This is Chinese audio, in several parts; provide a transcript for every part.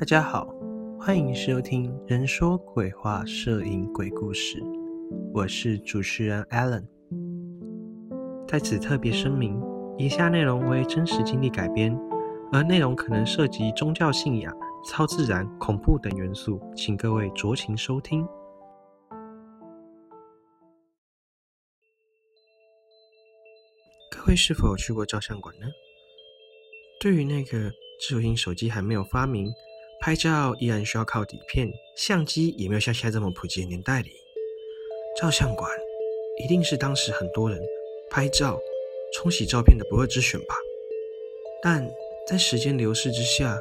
大家好，欢迎收听《人说鬼话》摄影鬼故事，我是主持人 Alan。在此特别声明，以下内容为真实经历改编，而内容可能涉及宗教信仰、超自然、恐怖等元素，请各位酌情收听。各位是否去过照相馆呢？对于那个智慧型手机还没有发明，拍照依然需要靠底片，相机也没有像现在这么普及的年代里，照相馆一定是当时很多人拍照、冲洗照片的不二之选吧。但在时间流逝之下，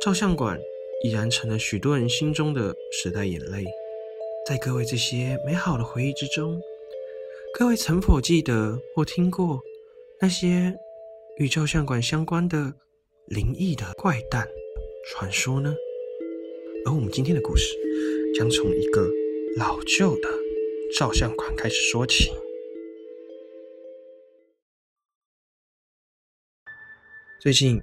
照相馆已然成了许多人心中的时代眼泪。在各位这些美好的回忆之中，各位曾否记得或听过那些与照相馆相关的灵异的怪诞传说呢？而我们今天的故事将从一个老旧的照相馆开始说起。最近，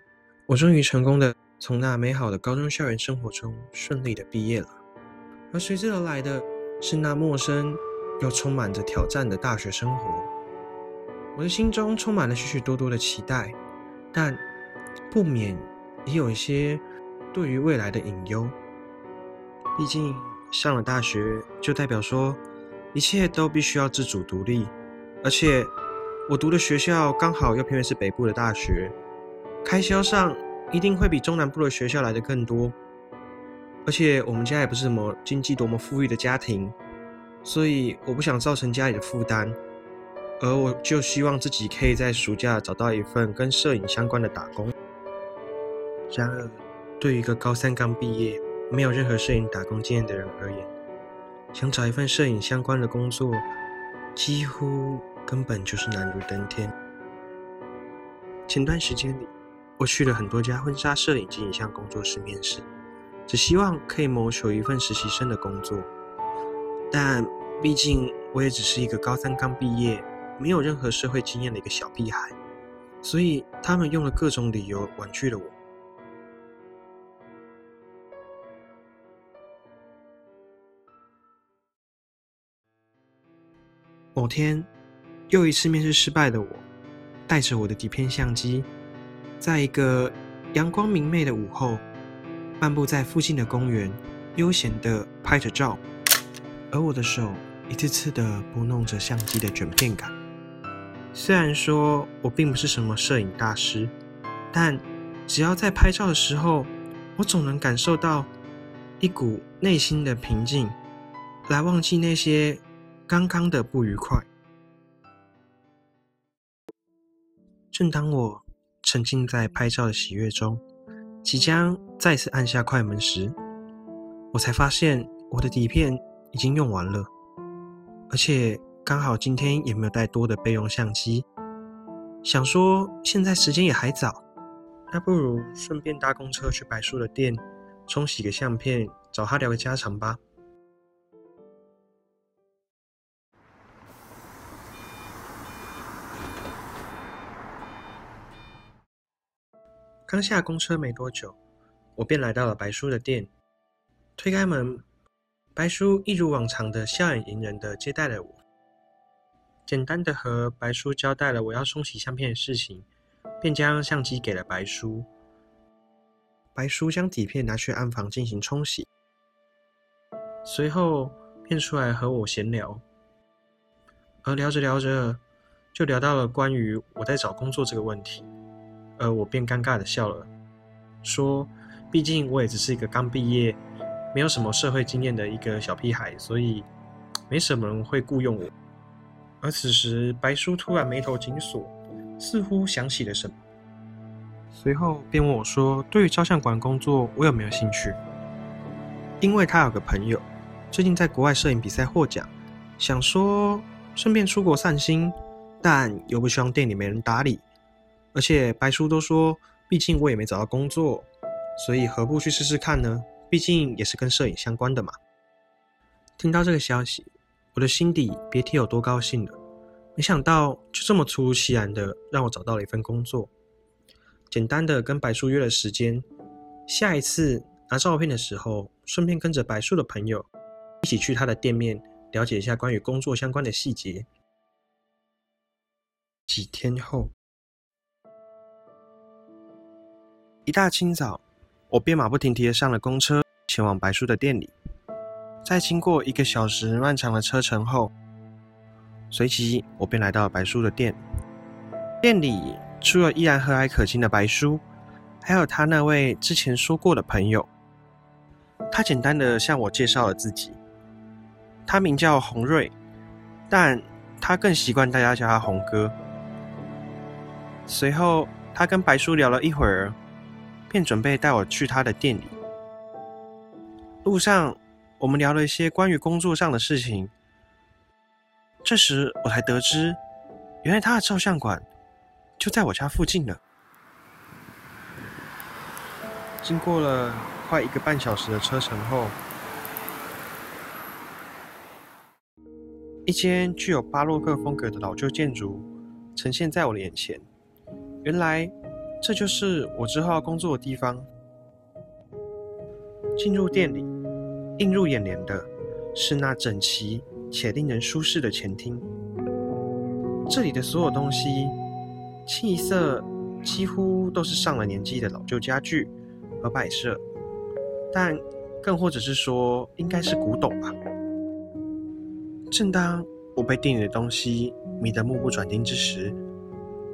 我终于成功的从那美好的高中校园生活中顺利的毕业了，而随之而来的是那陌生又充满着挑战的大学生活。我的心中充满了许许多多的期待，但不免也有一些。对于未来的隐忧，毕竟上了大学就代表说一切都必须要自主独立，而且我读的学校刚好又偏偏是北部的大学，开销上一定会比中南部的学校来得更多，而且我们家也不是什么经济多么富裕的家庭，所以我不想造成家里的负担，而我就希望自己可以在暑假找到一份跟摄影相关的打工，然而。对于一个高三刚毕业、没有任何摄影打工经验的人而言，想找一份摄影相关的工作，几乎根本就是难如登天。前段时间里，我去了很多家婚纱摄影及影像工作室面试，只希望可以谋求一份实习生的工作。但毕竟我也只是一个高三刚毕业、没有任何社会经验的一个小屁孩，所以他们用了各种理由婉拒了我。某天，又一次面试失败的我，带着我的底片相机，在一个阳光明媚的午后，漫步在附近的公园，悠闲地拍着照，而我的手一次次地拨弄着相机的卷片杆。虽然说我并不是什么摄影大师，但只要在拍照的时候，我总能感受到一股内心的平静，来忘记那些。刚刚的不愉快。正当我沉浸在拍照的喜悦中，即将再次按下快门时，我才发现我的底片已经用完了，而且刚好今天也没有带多的备用相机。想说现在时间也还早，那不如顺便搭公车去白叔的店冲洗个相片，找他聊个家常吧。刚下公车没多久，我便来到了白叔的店。推开门，白叔一如往常的笑脸迎人的接待了我。简单的和白叔交代了我要冲洗相片的事情，便将相机给了白叔。白叔将底片拿去暗房进行冲洗，随后便出来和我闲聊。而聊着聊着，就聊到了关于我在找工作这个问题。而我便尴尬的笑了，说：“毕竟我也只是一个刚毕业、没有什么社会经验的一个小屁孩，所以没什么人会雇佣我。”而此时，白叔突然眉头紧锁，似乎想起了什么，随后便问我说：“对于照相馆工作，我有没有兴趣？”因为他有个朋友最近在国外摄影比赛获奖，想说顺便出国散心，但又不希望店里没人搭理。而且白叔都说，毕竟我也没找到工作，所以何不去试试看呢？毕竟也是跟摄影相关的嘛。听到这个消息，我的心底别提有多高兴了。没想到就这么突如其然的让我找到了一份工作。简单的跟白叔约了时间，下一次拿照片的时候，顺便跟着白叔的朋友一起去他的店面，了解一下关于工作相关的细节。几天后，一大清早，我便马不停蹄的上了公车，前往白叔的店里。在经过一个小时漫长的车程后，随即我便来到了白叔的店。店里除了依然和蔼可亲的白叔，还有他那位之前说过的朋友。他简单的向我介绍了自己，他名叫洪瑞，但他更习惯大家叫他洪哥。随后，他跟白叔聊了一会儿，便准备带我去他的店里。路上，我们聊了一些关于工作上的事情。这时，我才得知，原来他的照相馆。就在我家附近了。经过了快一个半小时的车程后，一间具有巴洛克风格的老旧建筑呈现在我的眼前。原来，这就是我之后要工作的地方。进入店里，映入眼帘的是那整齐且令人舒适的前厅。这里的所有东西。清一色几乎都是上了年纪的老旧家具和摆设，但更或者是说，应该是古董吧。正当我被店里的东西迷得目不转睛之时，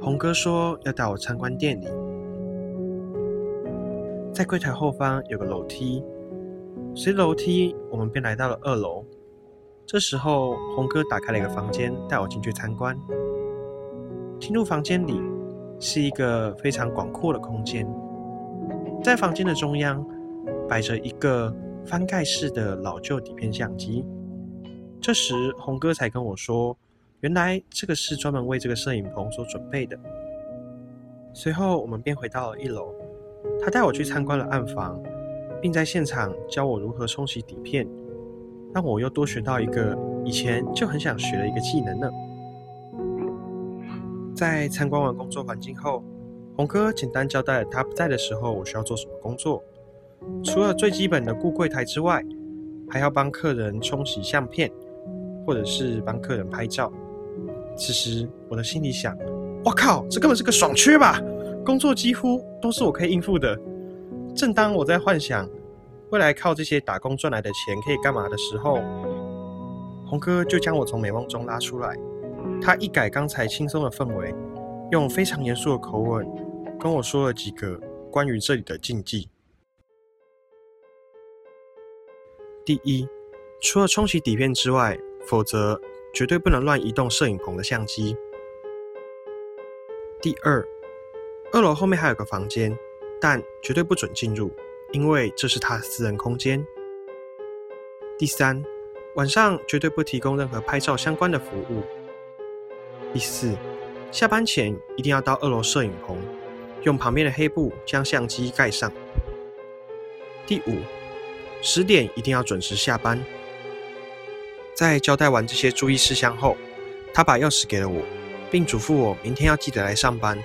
洪哥说要带我参观店里。在柜台后方有个楼梯，随楼梯我们便来到了二楼。这时候，红哥打开了一个房间，带我进去参观。进入房间里，是一个非常广阔的空间。在房间的中央，摆着一个翻盖式的老旧底片相机。这时，红哥才跟我说，原来这个是专门为这个摄影棚所准备的。随后，我们便回到了一楼，他带我去参观了暗房，并在现场教我如何冲洗底片，让我又多学到一个以前就很想学的一个技能呢。在参观完工作环境后，洪哥简单交代了他不在的时候我需要做什么工作。除了最基本的顾柜台之外，还要帮客人冲洗相片，或者是帮客人拍照。此时我的心里想：我靠，这根本是个爽缺吧！工作几乎都是我可以应付的。正当我在幻想未来靠这些打工赚来的钱可以干嘛的时候，洪哥就将我从美梦中拉出来。他一改刚才轻松的氛围，用非常严肃的口吻跟我说了几个关于这里的禁忌。第一，除了冲洗底片之外，否则绝对不能乱移动摄影棚的相机。第二，二楼后面还有个房间，但绝对不准进入，因为这是他的私人空间。第三，晚上绝对不提供任何拍照相关的服务。第四，下班前一定要到二楼摄影棚，用旁边的黑布将相机盖上。第五，十点一定要准时下班。在交代完这些注意事项后，他把钥匙给了我，并嘱咐我明天要记得来上班。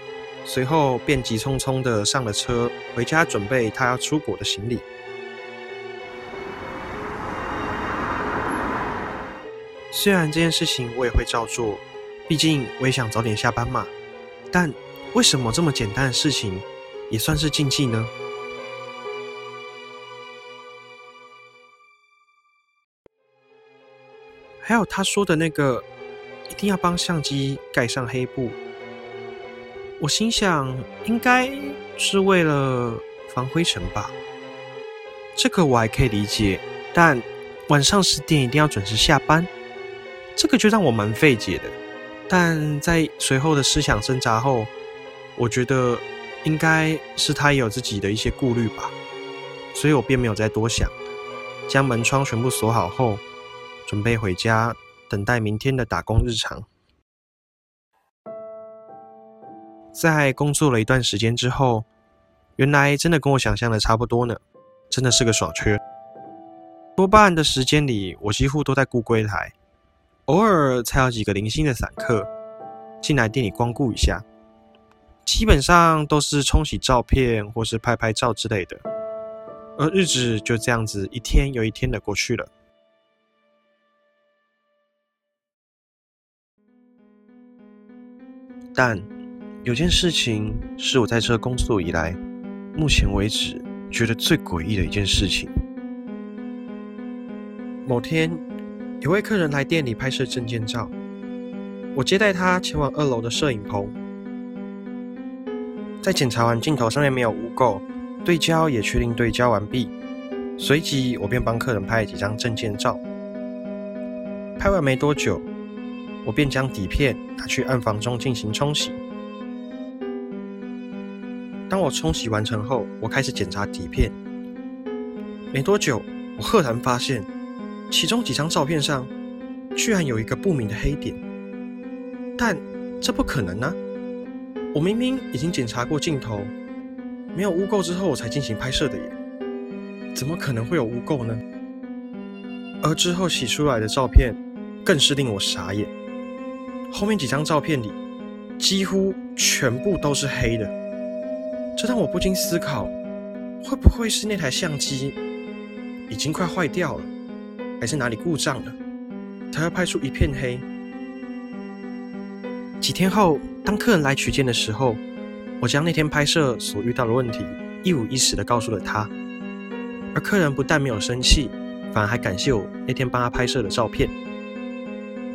随后便急匆匆的上了车，回家准备他要出国的行李。虽然这件事情我也会照做。毕竟我也想早点下班嘛，但为什么这么简单的事情也算是禁忌呢？还有他说的那个一定要帮相机盖上黑布，我心想应该是为了防灰尘吧。这个我还可以理解，但晚上十点一定要准时下班，这个就让我蛮费解的。但在随后的思想挣扎后，我觉得应该是他也有自己的一些顾虑吧，所以我便没有再多想，将门窗全部锁好后，准备回家等待明天的打工日常。在工作了一段时间之后，原来真的跟我想象的差不多呢，真的是个爽缺。多半的时间里，我几乎都在顾柜台。偶尔才有几个零星的散客进来店里光顾一下，基本上都是冲洗照片或是拍拍照之类的。而日子就这样子一天又一天的过去了。但有件事情是我在这工作以来，目前为止觉得最诡异的一件事情。某天，有位客人来店里拍摄证件照，我接待他前往二楼的摄影棚，在检查完镜头上面没有污垢，对焦也确定对焦完毕，随即我便帮客人拍了几张证件照。拍完没多久，我便将底片拿去暗房中进行冲洗。我冲洗完成后，我开始检查底片，没多久，我赫然发现。其中几张照片上，居然有一个不明的黑点，但这不可能啊！我明明已经检查过镜头，没有污垢之后我才进行拍摄的耶，怎么可能会有污垢呢？而之后洗出来的照片，更是令我傻眼。后面几张照片里，几乎全部都是黑的，这让我不禁思考，会不会是那台相机已经快坏掉了？还是哪里故障了，才会拍出一片黑。几天后，当客人来取件的时候，我将那天拍摄所遇到的问题一五一十的告诉了他。而客人不但没有生气，反而还感谢我那天帮他拍摄的照片。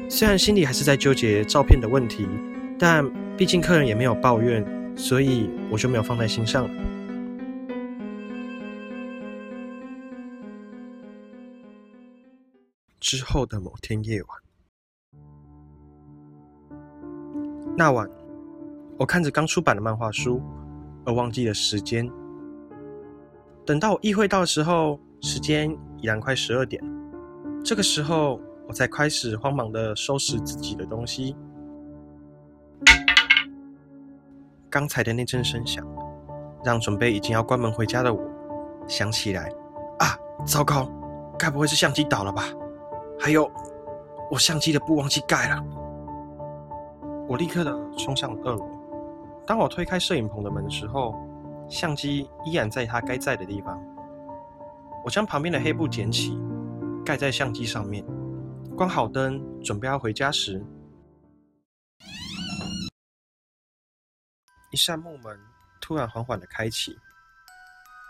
虽然心里还是在纠结照片的问题，但毕竟客人也没有抱怨，所以我就没有放在心上。之后的某天夜晚，那晚我看着刚出版的漫画书，而忘记了时间。等到我意会到的时候，时间已然快十二点。这个时候，我才开始慌忙的收拾自己的东西。刚才的那阵声响，让准备已经要关门回家的我想起来：啊，糟糕，该不会是相机倒了吧？还有，我相机的布忘记盖了。我立刻的冲上了二楼。当我推开摄影棚的门的时候，相机依然在它该在的地方。我将旁边的黑布捡起，盖在相机上面，关好灯，准备要回家时，一扇木门突然缓缓的开启，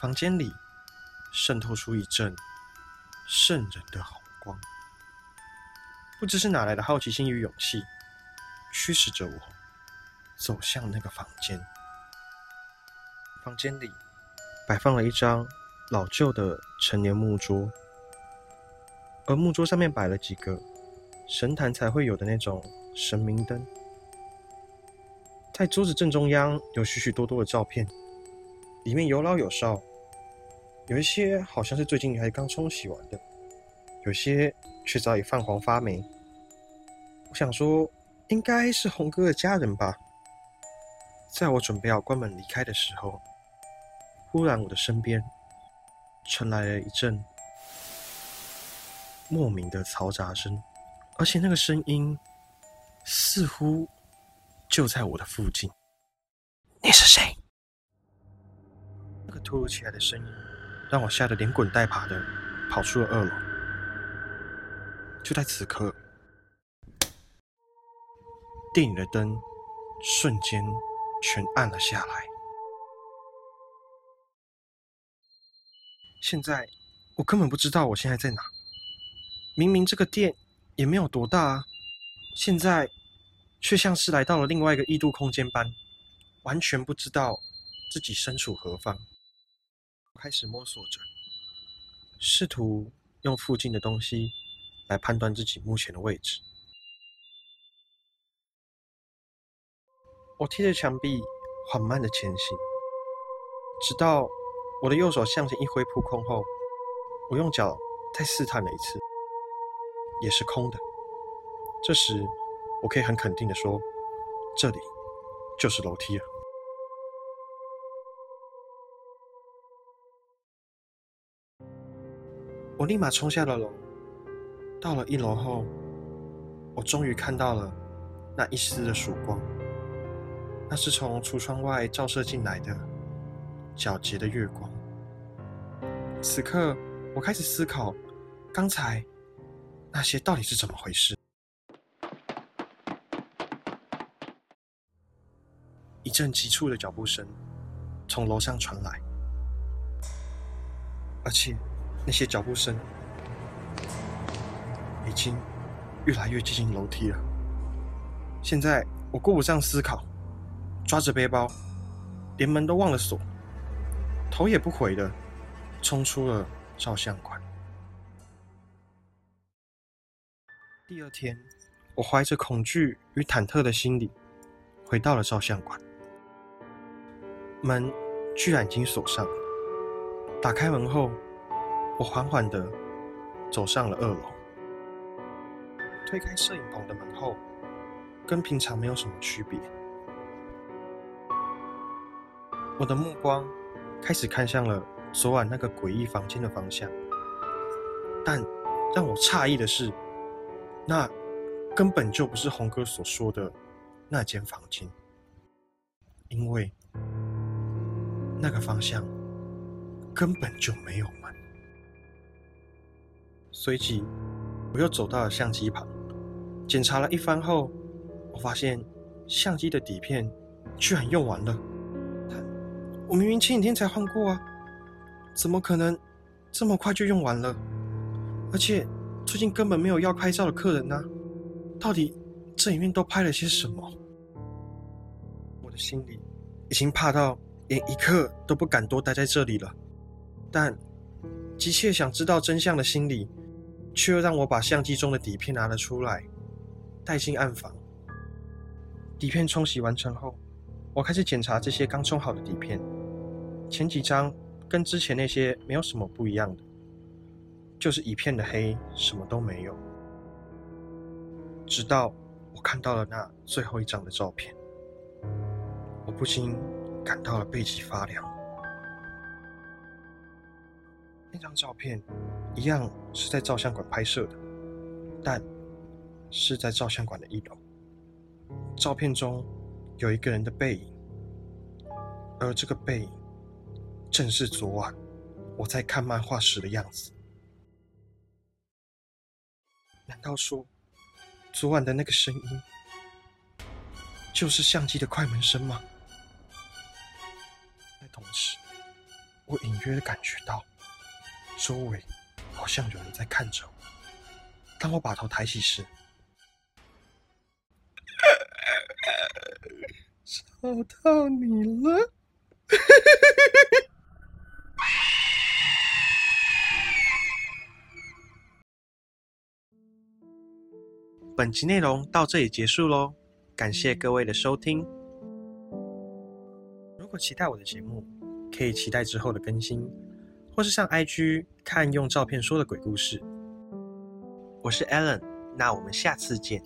房间里渗透出一阵渗人的红光。不知是哪来的好奇心与勇气，驱使着我走向那个房间。房间里摆放了一张老旧的陈年木桌，而木桌上面摆了几个神坛才会有的那种神明灯。在桌子正中央有许许多多的照片，里面有老有少，有一些好像是最近还刚冲洗完的。有些却早已泛黄发霉。我想说，应该是红哥的家人吧。在我准备要关门离开的时候，忽然我的身边传来了一阵莫名的嘈杂声，而且那个声音似乎就在我的附近。你是谁？那个突如其来的声音让我吓得连滚带爬的跑出了二楼。就在此刻，店里的灯瞬间全暗了下来。现在我根本不知道我现在在哪。明明这个店也没有多大啊，现在却像是来到了另外一个异度空间般，完全不知道自己身处何方。开始摸索着，试图用附近的东西。来判断自己目前的位置。我贴着墙壁，缓慢的前行，直到我的右手向前一挥扑空后，我用脚再试探了一次，也是空的。这时，我可以很肯定的说，这里就是楼梯了。我立马冲下了楼。到了一楼后，我终于看到了那一丝的曙光。那是从橱窗外照射进来的皎洁的月光。此刻，我开始思考，刚才那些到底是怎么回事？阵急促的脚步声从楼上传来，而且那些脚步声已经越来越接近楼梯了。现在我顾不上思考，抓着背包，连门都忘了锁，头也不回的冲出了照相馆。第二天，我怀着恐惧与忐忑的心理回到了照相馆。门居然已经锁上了。打开门后，我缓缓地走上了二楼。推开摄影棚的门后，跟平常没有什么区别。我的目光开始看向了昨晚那个诡异房间的方向，但让我诧异的是，那根本就不是红哥所说的那间房间，因为。那个方向根本就没有门。随即，我又走到了相机旁，检查了一番后，我发现相机的底片居然用完了。我明明前几天才换过啊，怎么可能这么快就用完了？而且最近根本没有要拍照的客人呢，到底这里面都拍了些什么？我的心里已经怕到。连一刻都不敢多待在这里了，但急切想知道真相的心理，却又让我把相机中的底片拿了出来，带进暗房。底片冲洗完成后，我开始检查这些刚冲好的底片，前几张跟之前那些没有什么不一样的，就是一片的黑，什么都没有。直到我看到了那最后一张的照片，我不禁。感到了背脊发凉。那张照片一样是在照相馆拍摄的，但是在照相馆的一楼。照片中有一个人的背影，而这个背影正是昨晚我在看漫画时的样子。难道说，昨晚的那个声音就是相机的快门声吗？我隐约的感觉到周围好像有人在看着我。当我把头抬起时，找到你了！本集内容到这里结束喽，感谢各位的收听。如果期待我的节目，可以期待之后的更新，或是上 IG 看用照片说的鬼故事。我是 Allen，那我们下次见。